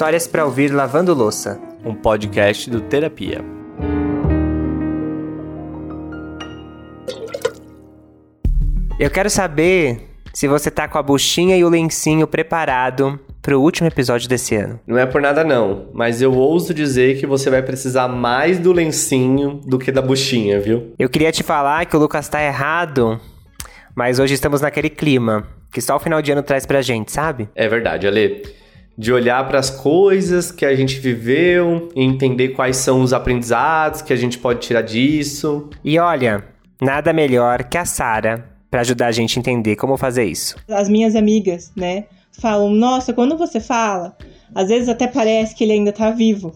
Histórias para ouvir lavando louça, um podcast do Terapia. Eu quero saber se você tá com a buchinha e o lencinho preparado pro último episódio desse ano. Não é por nada não, mas eu ouso dizer que você vai precisar mais do lencinho do que da buchinha, viu? Eu queria te falar que o Lucas tá errado, mas hoje estamos naquele clima que só o final de ano traz pra gente, sabe? É verdade, Ale. De olhar para as coisas que a gente viveu e entender quais são os aprendizados que a gente pode tirar disso. E olha, nada melhor que a Sara para ajudar a gente a entender como fazer isso. As minhas amigas, né, falam: "Nossa, quando você fala, às vezes até parece que ele ainda tá vivo".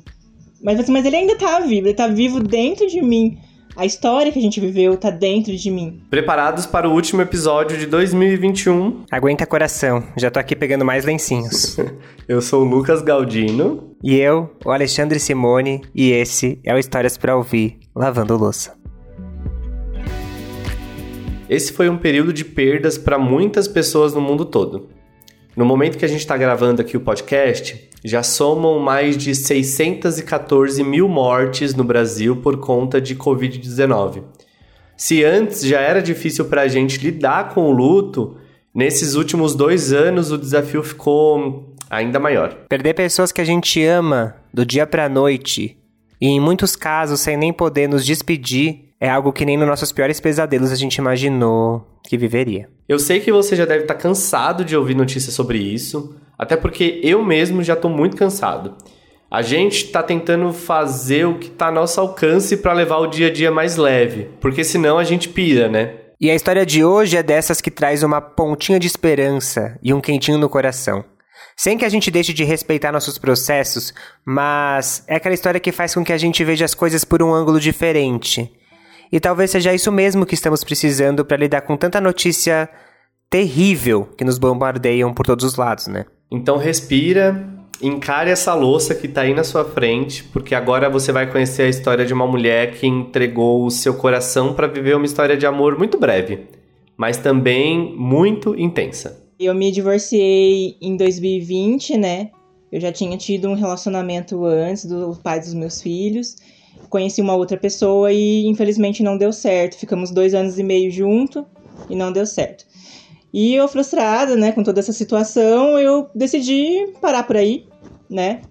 Mas, mas ele ainda tá vivo, ele tá vivo dentro de mim. A história que a gente viveu tá dentro de mim. Preparados para o último episódio de 2021. Aguenta coração, já tô aqui pegando mais lencinhos. eu sou o Lucas Galdino. E eu, o Alexandre Simone, e esse é o Histórias para Ouvir, Lavando Louça. Esse foi um período de perdas para muitas pessoas no mundo todo. No momento que a gente está gravando aqui o podcast, já somam mais de 614 mil mortes no Brasil por conta de Covid-19. Se antes já era difícil para a gente lidar com o luto, nesses últimos dois anos o desafio ficou ainda maior. Perder pessoas que a gente ama do dia para a noite e, em muitos casos, sem nem poder nos despedir, é algo que nem nos nossos piores pesadelos a gente imaginou que viveria. Eu sei que você já deve estar tá cansado de ouvir notícias sobre isso, até porque eu mesmo já estou muito cansado. A gente está tentando fazer o que está a nosso alcance para levar o dia a dia mais leve, porque senão a gente pira, né? E a história de hoje é dessas que traz uma pontinha de esperança e um quentinho no coração. Sem que a gente deixe de respeitar nossos processos, mas é aquela história que faz com que a gente veja as coisas por um ângulo diferente e talvez seja isso mesmo que estamos precisando para lidar com tanta notícia terrível que nos bombardeiam por todos os lados, né? Então respira, encare essa louça que está aí na sua frente, porque agora você vai conhecer a história de uma mulher que entregou o seu coração para viver uma história de amor muito breve, mas também muito intensa. Eu me divorciei em 2020, né? Eu já tinha tido um relacionamento antes do pai dos meus filhos conheci uma outra pessoa e infelizmente não deu certo. Ficamos dois anos e meio junto e não deu certo. E eu frustrada, né, com toda essa situação, eu decidi parar por aí, né?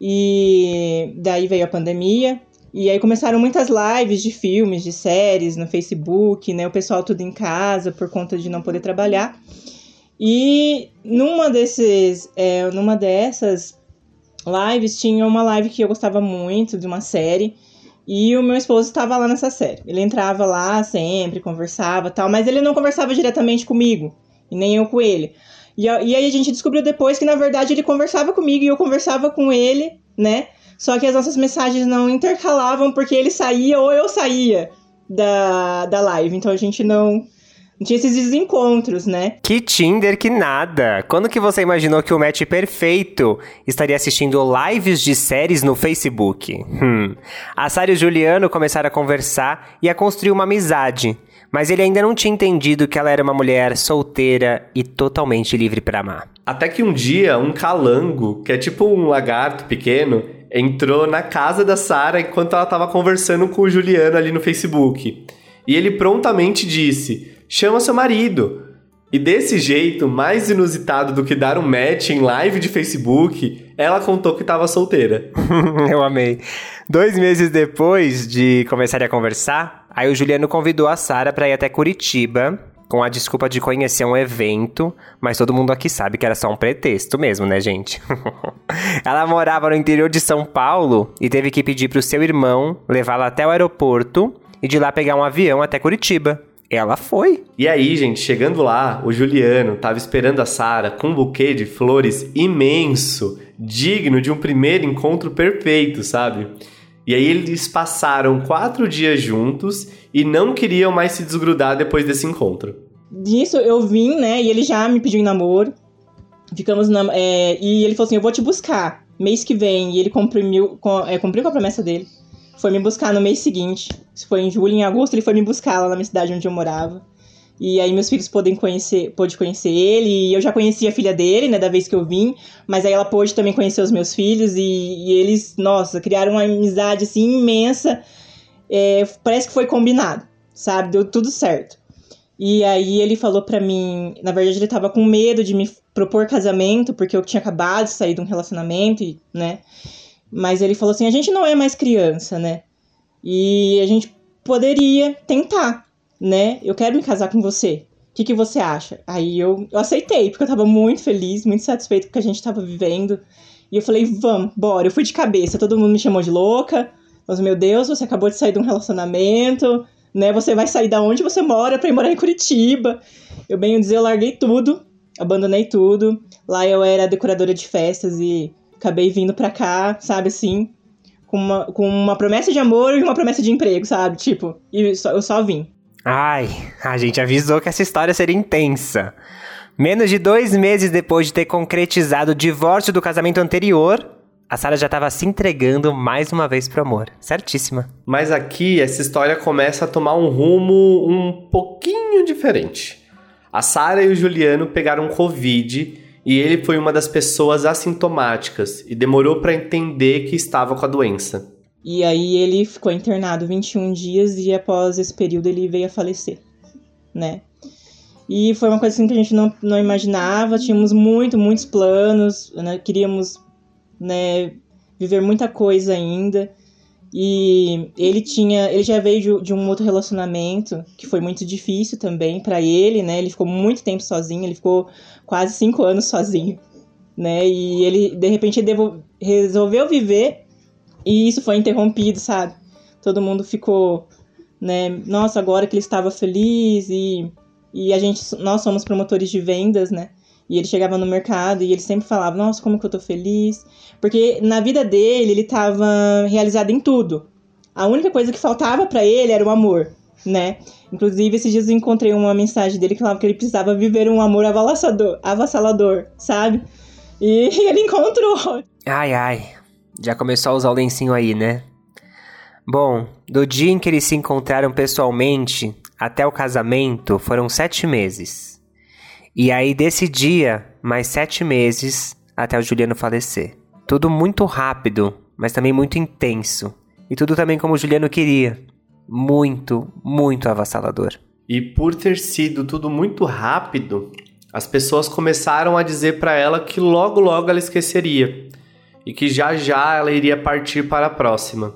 E daí veio a pandemia. E aí começaram muitas lives de filmes, de séries no Facebook, né? O pessoal tudo em casa por conta de não poder trabalhar. E numa desses, é, numa dessas lives tinha uma live que eu gostava muito de uma série e o meu esposo estava lá nessa série. Ele entrava lá sempre, conversava tal, mas ele não conversava diretamente comigo, e nem eu com ele. E, e aí a gente descobriu depois que, na verdade, ele conversava comigo e eu conversava com ele, né? Só que as nossas mensagens não intercalavam porque ele saía ou eu saía da, da live. Então a gente não tinha esses desencontros, né? Que Tinder que nada! Quando que você imaginou que o match perfeito estaria assistindo lives de séries no Facebook? Hum. A Sara e o Juliano começaram a conversar e a construir uma amizade. Mas ele ainda não tinha entendido que ela era uma mulher solteira e totalmente livre para amar. Até que um dia, um calango, que é tipo um lagarto pequeno, entrou na casa da Sara enquanto ela estava conversando com o Juliano ali no Facebook. E ele prontamente disse: chama seu marido. E desse jeito, mais inusitado do que dar um match em live de Facebook, ela contou que estava solteira. Eu amei. Dois meses depois de começar a conversar, aí o Juliano convidou a Sara para ir até Curitiba com a desculpa de conhecer um evento, mas todo mundo aqui sabe que era só um pretexto mesmo, né, gente? ela morava no interior de São Paulo e teve que pedir pro seu irmão levá-la até o aeroporto e de lá pegar um avião até Curitiba. Ela foi. E aí, gente, chegando lá, o Juliano tava esperando a Sara com um buquê de flores imenso, digno de um primeiro encontro perfeito, sabe? E aí eles passaram quatro dias juntos e não queriam mais se desgrudar depois desse encontro. Disso eu vim, né? E ele já me pediu em namoro. Ficamos na, é, e ele falou assim: Eu vou te buscar mês que vem. E ele cumpriu, com, é, cumpriu com a promessa dele foi me buscar no mês seguinte. Isso foi em julho, em agosto, ele foi me buscar lá na minha cidade onde eu morava. E aí meus filhos podem conhecer, pôde conhecer ele, e eu já conhecia a filha dele, né, da vez que eu vim, mas aí ela pôde também conhecer os meus filhos, e, e eles, nossa, criaram uma amizade, assim, imensa, é, parece que foi combinado, sabe, deu tudo certo. E aí ele falou para mim, na verdade ele tava com medo de me propor casamento, porque eu tinha acabado de sair de um relacionamento, né, mas ele falou assim, a gente não é mais criança, né, e a gente poderia tentar, né? Eu quero me casar com você. O que, que você acha? Aí eu, eu aceitei, porque eu tava muito feliz, muito satisfeito com o que a gente tava vivendo. E eu falei, vamos, bora. Eu fui de cabeça, todo mundo me chamou de louca. Mas, meu Deus, você acabou de sair de um relacionamento, né? Você vai sair da onde você mora pra ir morar em Curitiba. Eu, bem dizer, eu larguei tudo, abandonei tudo. Lá eu era decoradora de festas e acabei vindo pra cá, sabe assim, com uma, com uma promessa de amor e uma promessa de emprego, sabe? Tipo, e só, eu só vim. Ai, a gente avisou que essa história seria intensa. Menos de dois meses depois de ter concretizado o divórcio do casamento anterior, a Sara já estava se entregando mais uma vez pro amor. Certíssima. Mas aqui essa história começa a tomar um rumo um pouquinho diferente. A Sara e o Juliano pegaram Covid e ele foi uma das pessoas assintomáticas e demorou para entender que estava com a doença. E aí ele ficou internado 21 dias e após esse período ele veio a falecer, né? E foi uma coisa assim que a gente não, não imaginava, tínhamos muito, muitos planos, né? queríamos né, viver muita coisa ainda. E ele tinha, ele já veio de, de um outro relacionamento que foi muito difícil também para ele, né? Ele ficou muito tempo sozinho, ele ficou quase cinco anos sozinho, né? E ele de repente resolveu viver e isso foi interrompido, sabe? Todo mundo ficou, né? Nossa, agora que ele estava feliz e e a gente, nós somos promotores de vendas, né? E ele chegava no mercado e ele sempre falava: Nossa, como que eu tô feliz. Porque na vida dele, ele tava realizado em tudo. A única coisa que faltava para ele era o amor, né? Inclusive, esses dias eu encontrei uma mensagem dele que falava que ele precisava viver um amor avassalador, avassalador sabe? E ele encontrou. Ai, ai. Já começou a usar o lencinho aí, né? Bom, do dia em que eles se encontraram pessoalmente até o casamento foram sete meses. E aí, desse dia, mais sete meses até o Juliano falecer. Tudo muito rápido, mas também muito intenso. E tudo também como o Juliano queria. Muito, muito avassalador. E por ter sido tudo muito rápido, as pessoas começaram a dizer para ela que logo logo ela esqueceria e que já já ela iria partir para a próxima.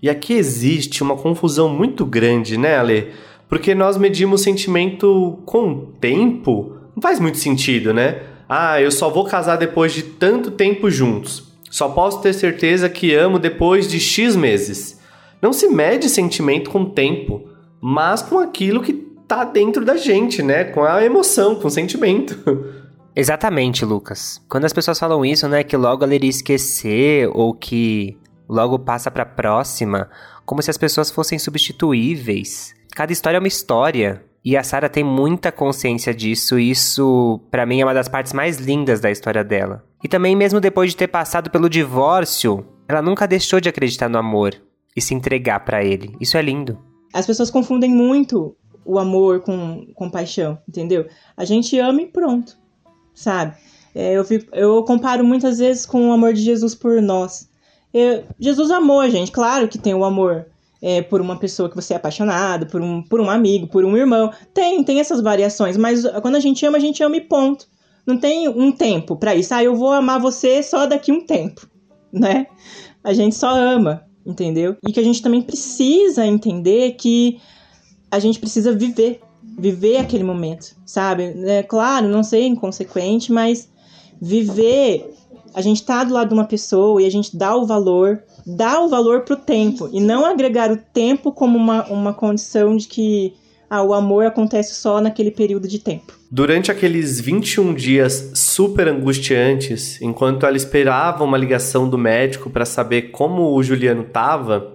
E aqui existe uma confusão muito grande, né, Ale? Porque nós medimos sentimento com tempo. Não faz muito sentido, né? Ah, eu só vou casar depois de tanto tempo juntos. Só posso ter certeza que amo depois de X meses. Não se mede sentimento com tempo, mas com aquilo que tá dentro da gente, né? Com a emoção, com o sentimento. Exatamente, Lucas. Quando as pessoas falam isso, né, que logo ela iria esquecer ou que logo passa para próxima, como se as pessoas fossem substituíveis. Cada história é uma história. E a Sarah tem muita consciência disso, e isso, para mim, é uma das partes mais lindas da história dela. E também, mesmo depois de ter passado pelo divórcio, ela nunca deixou de acreditar no amor e se entregar para ele. Isso é lindo. As pessoas confundem muito o amor com, com paixão, entendeu? A gente ama e pronto, sabe? É, eu, fico, eu comparo muitas vezes com o amor de Jesus por nós. Eu, Jesus amou a gente, claro que tem o amor é, por uma pessoa que você é apaixonado, por um, por um amigo, por um irmão. Tem, tem essas variações, mas quando a gente ama, a gente ama e ponto. Não tem um tempo para isso. Ah, eu vou amar você só daqui um tempo, né? A gente só ama, entendeu? E que a gente também precisa entender que a gente precisa viver, viver aquele momento, sabe? É, claro, não ser inconsequente, mas viver. A gente tá do lado de uma pessoa e a gente dá o valor dar o valor pro tempo e não agregar o tempo como uma, uma condição de que ah, o amor acontece só naquele período de tempo. Durante aqueles 21 dias super angustiantes, enquanto ela esperava uma ligação do médico para saber como o Juliano estava,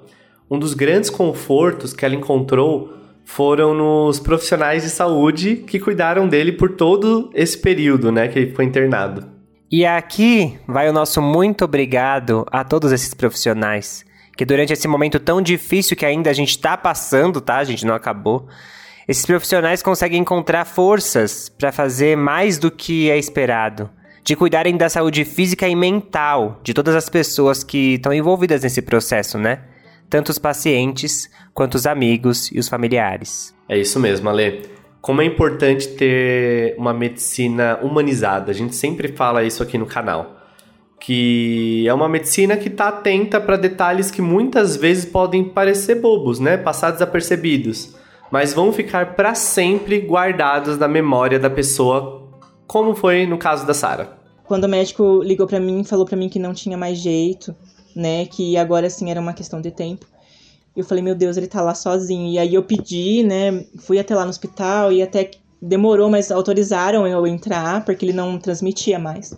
um dos grandes confortos que ela encontrou foram nos profissionais de saúde que cuidaram dele por todo esse período, né, que ele ficou internado. E aqui vai o nosso muito obrigado a todos esses profissionais que durante esse momento tão difícil que ainda a gente está passando, tá? A gente não acabou. Esses profissionais conseguem encontrar forças para fazer mais do que é esperado, de cuidarem da saúde física e mental de todas as pessoas que estão envolvidas nesse processo, né? Tanto os pacientes quanto os amigos e os familiares. É isso mesmo, Ale. Como é importante ter uma medicina humanizada. A gente sempre fala isso aqui no canal que é uma medicina que está atenta para detalhes que muitas vezes podem parecer bobos, né, passar desapercebidos, mas vão ficar para sempre guardados na memória da pessoa, como foi no caso da Sara. Quando o médico ligou para mim, falou para mim que não tinha mais jeito, né, que agora sim era uma questão de tempo. Eu falei, meu Deus, ele tá lá sozinho. E aí eu pedi, né, fui até lá no hospital e até demorou, mas autorizaram eu entrar porque ele não transmitia mais.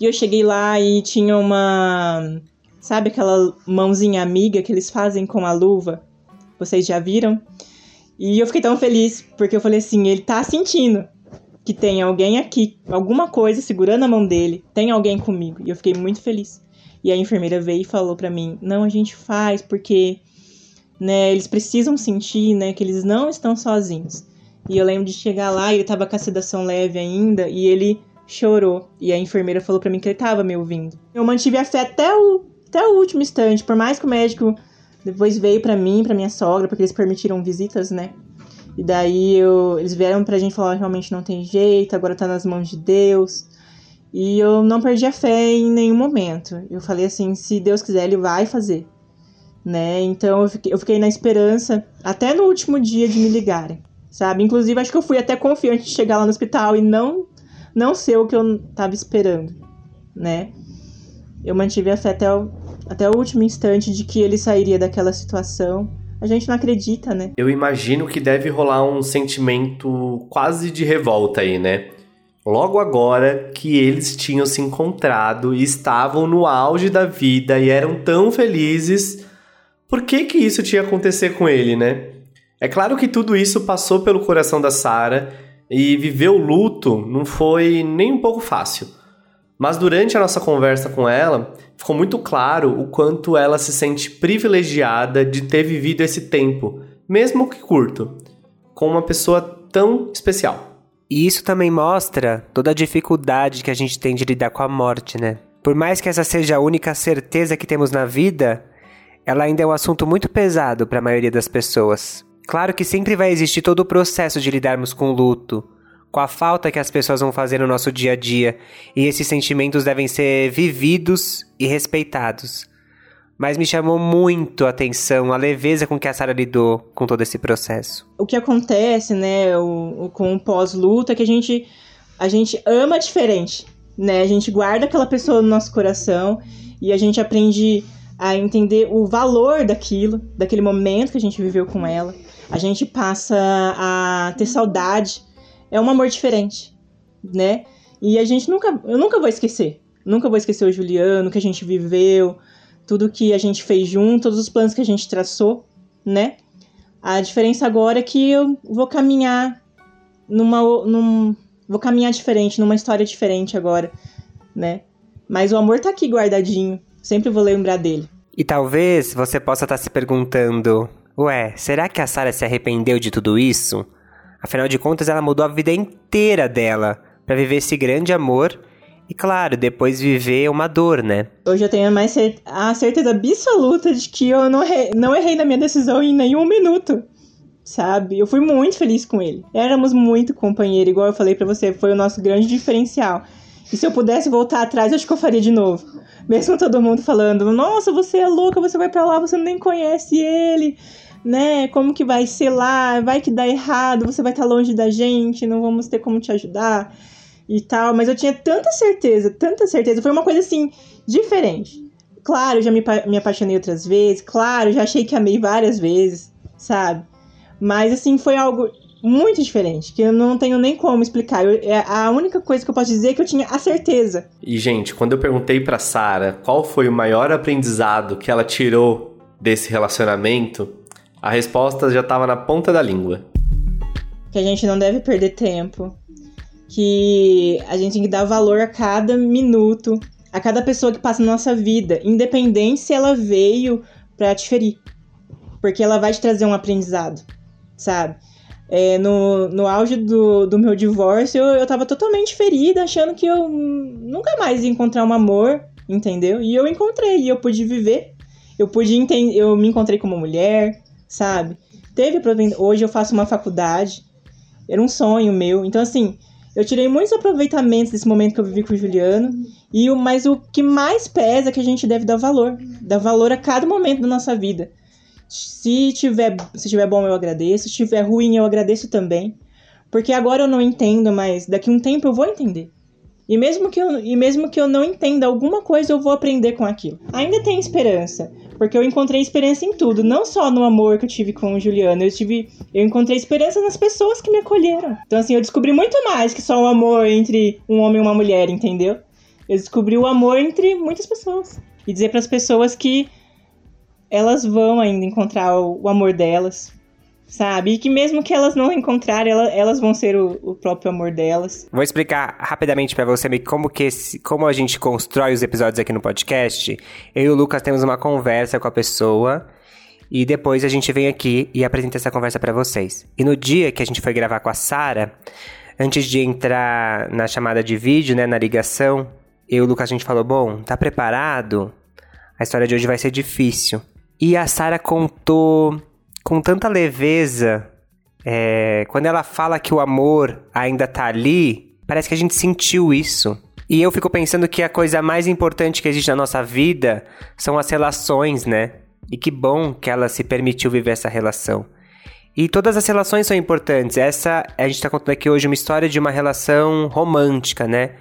E eu cheguei lá e tinha uma. Sabe aquela mãozinha amiga que eles fazem com a luva? Vocês já viram? E eu fiquei tão feliz, porque eu falei assim: ele tá sentindo que tem alguém aqui, alguma coisa segurando a mão dele, tem alguém comigo. E eu fiquei muito feliz. E a enfermeira veio e falou para mim: não, a gente faz porque né, eles precisam sentir né, que eles não estão sozinhos. E eu lembro de chegar lá e ele tava com a sedação leve ainda e ele chorou. E a enfermeira falou para mim que ele tava me ouvindo. Eu mantive a fé até o, até o último instante, por mais que o médico depois veio para mim, para minha sogra, porque eles permitiram visitas, né? E daí eu, eles vieram pra gente falar, realmente não tem jeito, agora tá nas mãos de Deus. E eu não perdi a fé em nenhum momento. Eu falei assim, se Deus quiser, ele vai fazer. Né? Então eu fiquei, eu fiquei na esperança até no último dia de me ligarem, sabe? Inclusive, acho que eu fui até confiante de chegar lá no hospital e não não ser o que eu tava esperando, né? Eu mantive a fé até o, até o último instante de que ele sairia daquela situação. A gente não acredita, né? Eu imagino que deve rolar um sentimento quase de revolta aí, né? Logo agora que eles tinham se encontrado e estavam no auge da vida e eram tão felizes, por que que isso tinha acontecer com ele, né? É claro que tudo isso passou pelo coração da Sara e viver o luto não foi nem um pouco fácil. Mas durante a nossa conversa com ela, ficou muito claro o quanto ela se sente privilegiada de ter vivido esse tempo, mesmo que curto, com uma pessoa tão especial. E isso também mostra toda a dificuldade que a gente tem de lidar com a morte, né? Por mais que essa seja a única certeza que temos na vida, ela ainda é um assunto muito pesado para a maioria das pessoas. Claro que sempre vai existir todo o processo de lidarmos com o luto, com a falta que as pessoas vão fazer no nosso dia a dia, e esses sentimentos devem ser vividos e respeitados. Mas me chamou muito a atenção a leveza com que a Sara lidou com todo esse processo. O que acontece, né, o, o com o pós-luto é que a gente, a gente ama diferente, né? A gente guarda aquela pessoa no nosso coração e a gente aprende a entender o valor daquilo, daquele momento que a gente viveu com ela a gente passa a ter saudade. É um amor diferente, né? E a gente nunca, eu nunca vou esquecer. Nunca vou esquecer o Juliano, que a gente viveu, tudo que a gente fez junto, todos os planos que a gente traçou, né? A diferença agora é que eu vou caminhar numa num, vou caminhar diferente, numa história diferente agora, né? Mas o amor tá aqui guardadinho. Sempre vou lembrar dele. E talvez você possa estar tá se perguntando: Ué, será que a Sarah se arrependeu de tudo isso? Afinal de contas, ela mudou a vida inteira dela para viver esse grande amor e, claro, depois viver uma dor, né? Hoje eu tenho mais cer a certeza absoluta de que eu não, não errei na minha decisão em nenhum minuto, sabe? Eu fui muito feliz com ele. Éramos muito companheiros, igual eu falei para você, foi o nosso grande diferencial. E se eu pudesse voltar atrás, acho que eu faria de novo. Mesmo todo mundo falando, nossa, você é louca, você vai para lá, você nem conhece ele né? Como que vai ser lá? Vai que dá errado, você vai estar tá longe da gente, não vamos ter como te ajudar e tal. Mas eu tinha tanta certeza, tanta certeza. Foi uma coisa assim, diferente. Claro, já me, me apaixonei outras vezes, claro, já achei que amei várias vezes, sabe? Mas assim, foi algo muito diferente, que eu não tenho nem como explicar. Eu, é a única coisa que eu posso dizer é que eu tinha a certeza. E gente, quando eu perguntei para Sara qual foi o maior aprendizado que ela tirou desse relacionamento, a resposta já estava na ponta da língua. Que a gente não deve perder tempo. Que a gente tem que dar valor a cada minuto, a cada pessoa que passa na nossa vida, independente se ela veio para te ferir. Porque ela vai te trazer um aprendizado, sabe? É, no, no auge do, do meu divórcio, eu, eu tava totalmente ferida, achando que eu nunca mais ia encontrar um amor, entendeu? E eu encontrei, e eu pude viver. Eu pude entender, eu me encontrei como mulher, sabe? Teve hoje eu faço uma faculdade. Era um sonho meu. Então assim, eu tirei muitos aproveitamentos desse momento que eu vivi com o Juliano. E o, mas o que mais pesa é que a gente deve dar valor. Dar valor a cada momento da nossa vida. Se tiver, se tiver bom, eu agradeço. Se tiver ruim, eu agradeço também. Porque agora eu não entendo, mas daqui a um tempo eu vou entender. E mesmo, que eu, e mesmo que eu não entenda alguma coisa, eu vou aprender com aquilo. Ainda tem esperança, porque eu encontrei esperança em tudo, não só no amor que eu tive com o Juliano, eu tive, eu encontrei esperança nas pessoas que me acolheram. Então assim, eu descobri muito mais que só o amor entre um homem e uma mulher, entendeu? Eu descobri o amor entre muitas pessoas. E dizer para as pessoas que elas vão ainda encontrar o, o, amor delas, sabe? E que mesmo que elas não encontrarem, elas, elas vão ser o, o, próprio amor delas. Vou explicar rapidamente para você como que esse, como a gente constrói os episódios aqui no podcast. Eu e o Lucas temos uma conversa com a pessoa e depois a gente vem aqui e apresenta essa conversa para vocês. E no dia que a gente foi gravar com a Sara, antes de entrar na chamada de vídeo, né, na ligação, eu e o Lucas a gente falou: "Bom, tá preparado? A história de hoje vai ser difícil." E a Sara contou com tanta leveza. É, quando ela fala que o amor ainda tá ali, parece que a gente sentiu isso. E eu fico pensando que a coisa mais importante que existe na nossa vida são as relações, né? E que bom que ela se permitiu viver essa relação. E todas as relações são importantes. Essa, a gente tá contando aqui hoje uma história de uma relação romântica, né?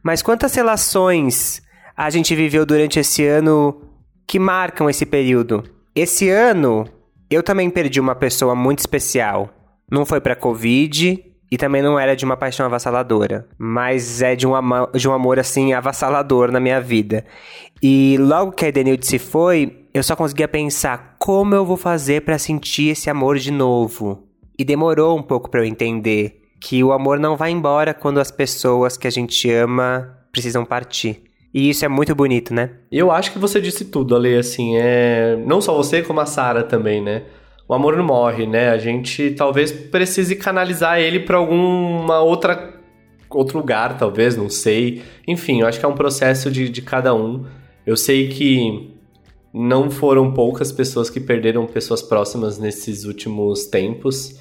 Mas quantas relações a gente viveu durante esse ano que marcam esse período. Esse ano, eu também perdi uma pessoa muito especial. Não foi pra Covid e também não era de uma paixão avassaladora, mas é de um, de um amor assim avassalador na minha vida. E logo que a Edenilde se foi, eu só conseguia pensar como eu vou fazer para sentir esse amor de novo. E demorou um pouco para eu entender que o amor não vai embora quando as pessoas que a gente ama precisam partir. E isso é muito bonito, né? Eu acho que você disse tudo, Ale, assim, é... Não só você, como a Sara também, né? O amor não morre, né? A gente talvez precise canalizar ele para alguma outra... Outro lugar, talvez, não sei. Enfim, eu acho que é um processo de, de cada um. Eu sei que não foram poucas pessoas que perderam pessoas próximas nesses últimos tempos,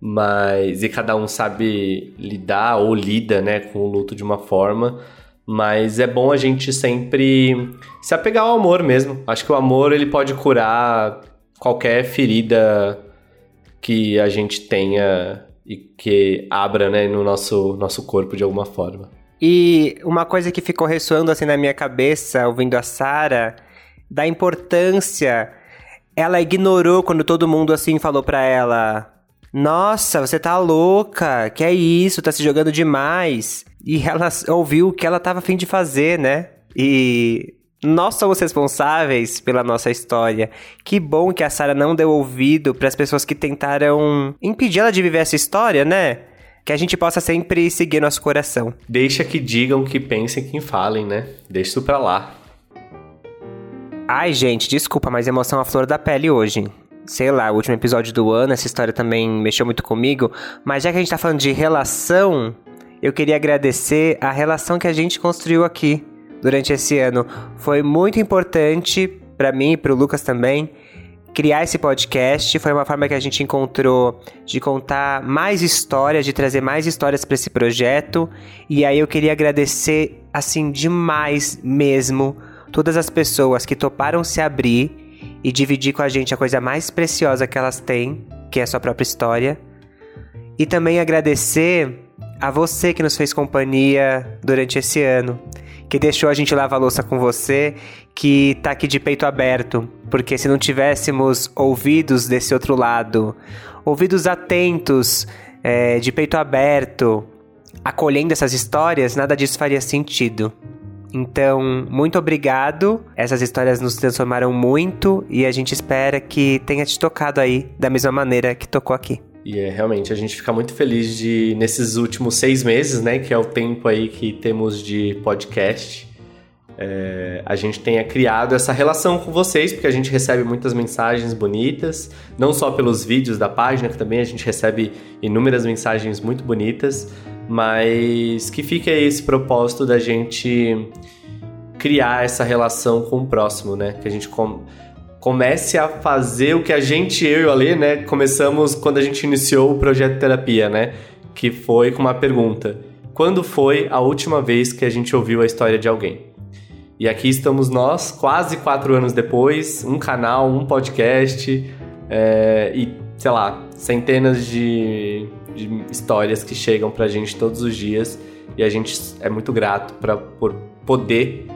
mas e cada um sabe lidar ou lida, né, com o luto de uma forma. Mas é bom a gente sempre se apegar ao amor mesmo. Acho que o amor ele pode curar qualquer ferida que a gente tenha e que abra né, no nosso, nosso corpo de alguma forma. E uma coisa que ficou ressoando assim na minha cabeça, ouvindo a Sara, da importância. Ela ignorou quando todo mundo assim falou para ela: Nossa, você tá louca, que é isso, tá se jogando demais. E ela ouviu o que ela estava afim de fazer, né? E nós somos responsáveis pela nossa história. Que bom que a Sarah não deu ouvido para as pessoas que tentaram impedir ela de viver essa história, né? Que a gente possa sempre seguir nosso coração. Deixa que digam, que pensem, que falem, né? Deixa isso pra lá. Ai, gente, desculpa, mas emoção à flor da pele hoje. Sei lá, o último episódio do ano, essa história também mexeu muito comigo. Mas já que a gente tá falando de relação, eu queria agradecer a relação que a gente construiu aqui durante esse ano. Foi muito importante para mim e para o Lucas também criar esse podcast. Foi uma forma que a gente encontrou de contar mais histórias, de trazer mais histórias para esse projeto. E aí eu queria agradecer assim demais mesmo todas as pessoas que toparam se abrir e dividir com a gente a coisa mais preciosa que elas têm, que é a sua própria história. E também agradecer a você que nos fez companhia durante esse ano, que deixou a gente lavar a louça com você, que tá aqui de peito aberto, porque se não tivéssemos ouvidos desse outro lado, ouvidos atentos, é, de peito aberto, acolhendo essas histórias, nada disso faria sentido. Então, muito obrigado. Essas histórias nos transformaram muito e a gente espera que tenha te tocado aí da mesma maneira que tocou aqui. E é realmente a gente fica muito feliz de, nesses últimos seis meses, né, que é o tempo aí que temos de podcast, é, a gente tenha criado essa relação com vocês, porque a gente recebe muitas mensagens bonitas, não só pelos vídeos da página, que também a gente recebe inúmeras mensagens muito bonitas, mas que fica esse propósito da gente criar essa relação com o próximo, né? Que a gente com, comece a fazer o que a gente, eu e o Ale, né, começamos quando a gente iniciou o projeto terapia, né? Que foi com uma pergunta: quando foi a última vez que a gente ouviu a história de alguém? E aqui estamos nós, quase quatro anos depois, um canal, um podcast é, e, sei lá, centenas de, de histórias que chegam pra gente todos os dias e a gente é muito grato pra, por poder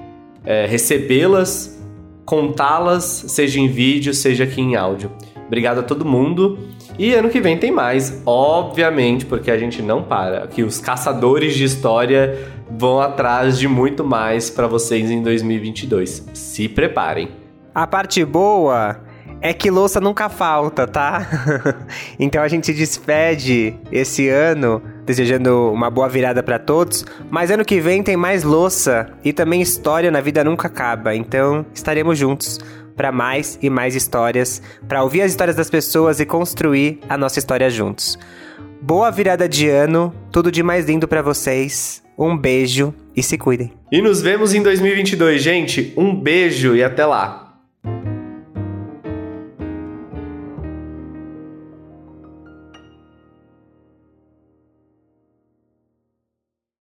é, recebê-las, contá-las, seja em vídeo, seja aqui em áudio. Obrigado a todo mundo. E ano que vem tem mais, obviamente, porque a gente não para. Que os caçadores de história vão atrás de muito mais para vocês em 2022. Se preparem. A parte boa é que louça nunca falta, tá? então a gente despede esse ano desejando uma boa virada para todos, mas ano que vem tem mais louça e também história na vida nunca acaba. Então estaremos juntos para mais e mais histórias, para ouvir as histórias das pessoas e construir a nossa história juntos. Boa virada de ano, tudo de mais lindo para vocês. Um beijo e se cuidem. E nos vemos em 2022, gente. Um beijo e até lá.